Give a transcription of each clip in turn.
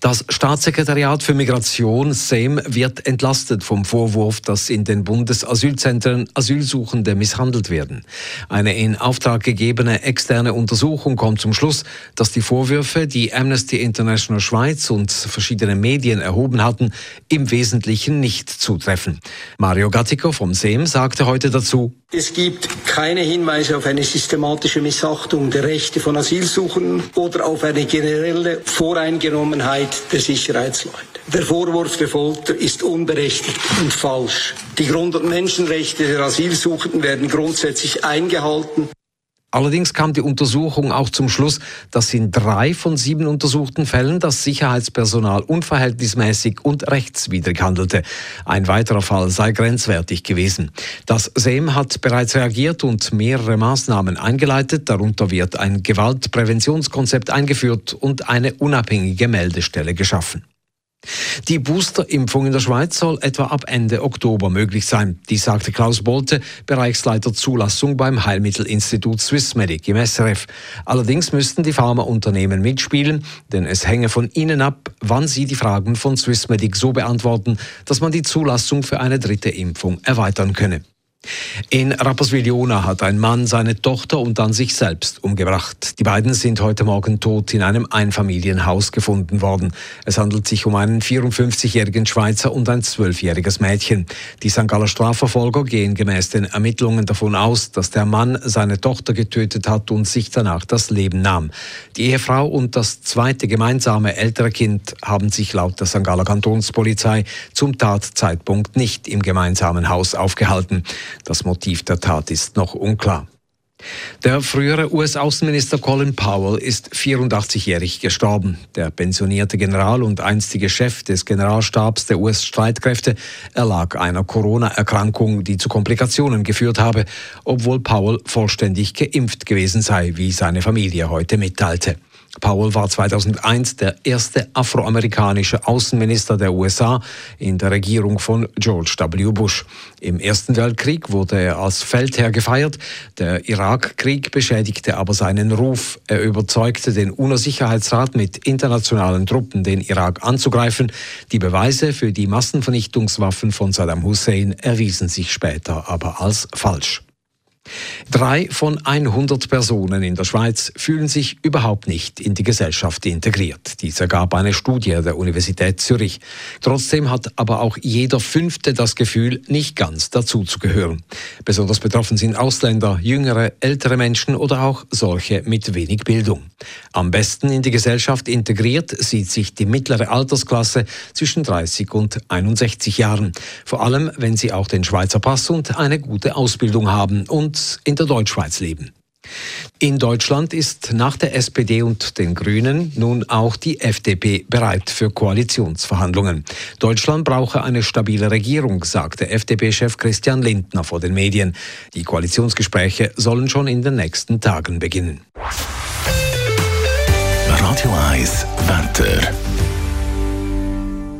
Das Staatssekretariat für Migration, SEM, wird entlastet vom Vorwurf, dass in den Bundesasylzentren Asylsuchende misshandelt werden. Eine in Auftrag gegebene externe Untersuchung kommt zum Schluss, dass die Vorwürfe, die Amnesty International Schweiz und verschiedene Medien erhoben hatten, im Wesentlichen nicht zutreffen. Mario Gattico vom SEM sagte heute dazu, es gibt keine Hinweise auf eine systematische Missachtung der Rechte von Asylsuchenden oder auf eine generelle Voreingenommenheit der Sicherheitsleute. Der Vorwurf der Folter ist unberechtigt und falsch. Die Grund- und Menschenrechte der Asylsuchenden werden grundsätzlich eingehalten. Allerdings kam die Untersuchung auch zum Schluss, dass in drei von sieben untersuchten Fällen das Sicherheitspersonal unverhältnismäßig und rechtswidrig handelte. Ein weiterer Fall sei grenzwertig gewesen. Das SEM hat bereits reagiert und mehrere Maßnahmen eingeleitet. Darunter wird ein Gewaltpräventionskonzept eingeführt und eine unabhängige Meldestelle geschaffen. Die Boosterimpfung in der Schweiz soll etwa ab Ende Oktober möglich sein. Dies sagte Klaus Bolte, Bereichsleiter Zulassung beim Heilmittelinstitut Swissmedic im SRF. Allerdings müssten die Pharmaunternehmen mitspielen, denn es hänge von ihnen ab, wann sie die Fragen von Swissmedic so beantworten, dass man die Zulassung für eine dritte Impfung erweitern könne. In Rapperswil-Jona hat ein Mann seine Tochter und dann sich selbst umgebracht. Die beiden sind heute Morgen tot in einem Einfamilienhaus gefunden worden. Es handelt sich um einen 54-jährigen Schweizer und ein 12-jähriges Mädchen. Die St. Galler Strafverfolger gehen gemäß den Ermittlungen davon aus, dass der Mann seine Tochter getötet hat und sich danach das Leben nahm. Die Ehefrau und das zweite gemeinsame ältere Kind haben sich laut der St. Galler Kantonspolizei zum Tatzeitpunkt nicht im gemeinsamen Haus aufgehalten. Das Motiv der Tat ist noch unklar. Der frühere US-Außenminister Colin Powell ist 84-jährig gestorben. Der pensionierte General und einstige Chef des Generalstabs der US-Streitkräfte erlag einer Corona-Erkrankung, die zu Komplikationen geführt habe, obwohl Powell vollständig geimpft gewesen sei, wie seine Familie heute mitteilte. Powell war 2001 der erste afroamerikanische Außenminister der USA in der Regierung von George W. Bush. Im Ersten Weltkrieg wurde er als Feldherr gefeiert. Der Irakkrieg beschädigte aber seinen Ruf. Er überzeugte den UNO-Sicherheitsrat mit internationalen Truppen den Irak anzugreifen. Die Beweise für die Massenvernichtungswaffen von Saddam Hussein erwiesen sich später aber als falsch. Drei von 100 Personen in der Schweiz fühlen sich überhaupt nicht in die Gesellschaft integriert. Dies ergab eine Studie der Universität Zürich. Trotzdem hat aber auch jeder Fünfte das Gefühl, nicht ganz dazuzugehören. Besonders betroffen sind Ausländer, jüngere, ältere Menschen oder auch solche mit wenig Bildung. Am besten in die Gesellschaft integriert sieht sich die mittlere Altersklasse zwischen 30 und 61 Jahren. Vor allem, wenn sie auch den Schweizer Pass und eine gute Ausbildung haben und in der Deutschschweiz leben. In Deutschland ist nach der SPD und den Grünen nun auch die FDP bereit für Koalitionsverhandlungen. Deutschland brauche eine stabile Regierung, sagte FDP-Chef Christian Lindner vor den Medien. Die Koalitionsgespräche sollen schon in den nächsten Tagen beginnen. Radio 1 Wetter.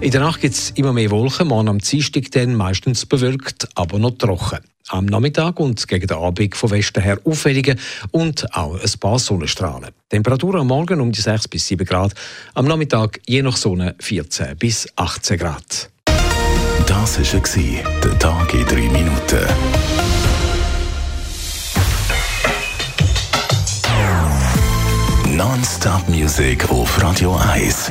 In der Nacht gibt es immer mehr Wolken, morgen am Dienstag dann meistens bewölkt, aber noch trocken. Am Nachmittag und gegen den Abend von Westen her auffällige und auch ein paar Sonnenstrahlen. Temperatur am Morgen um die 6 bis 7 Grad, am Nachmittag je nach Sonne 14 bis 18 Grad. Das war der Tag in 3 Minuten. Non-Stop-Musik auf Radio 1.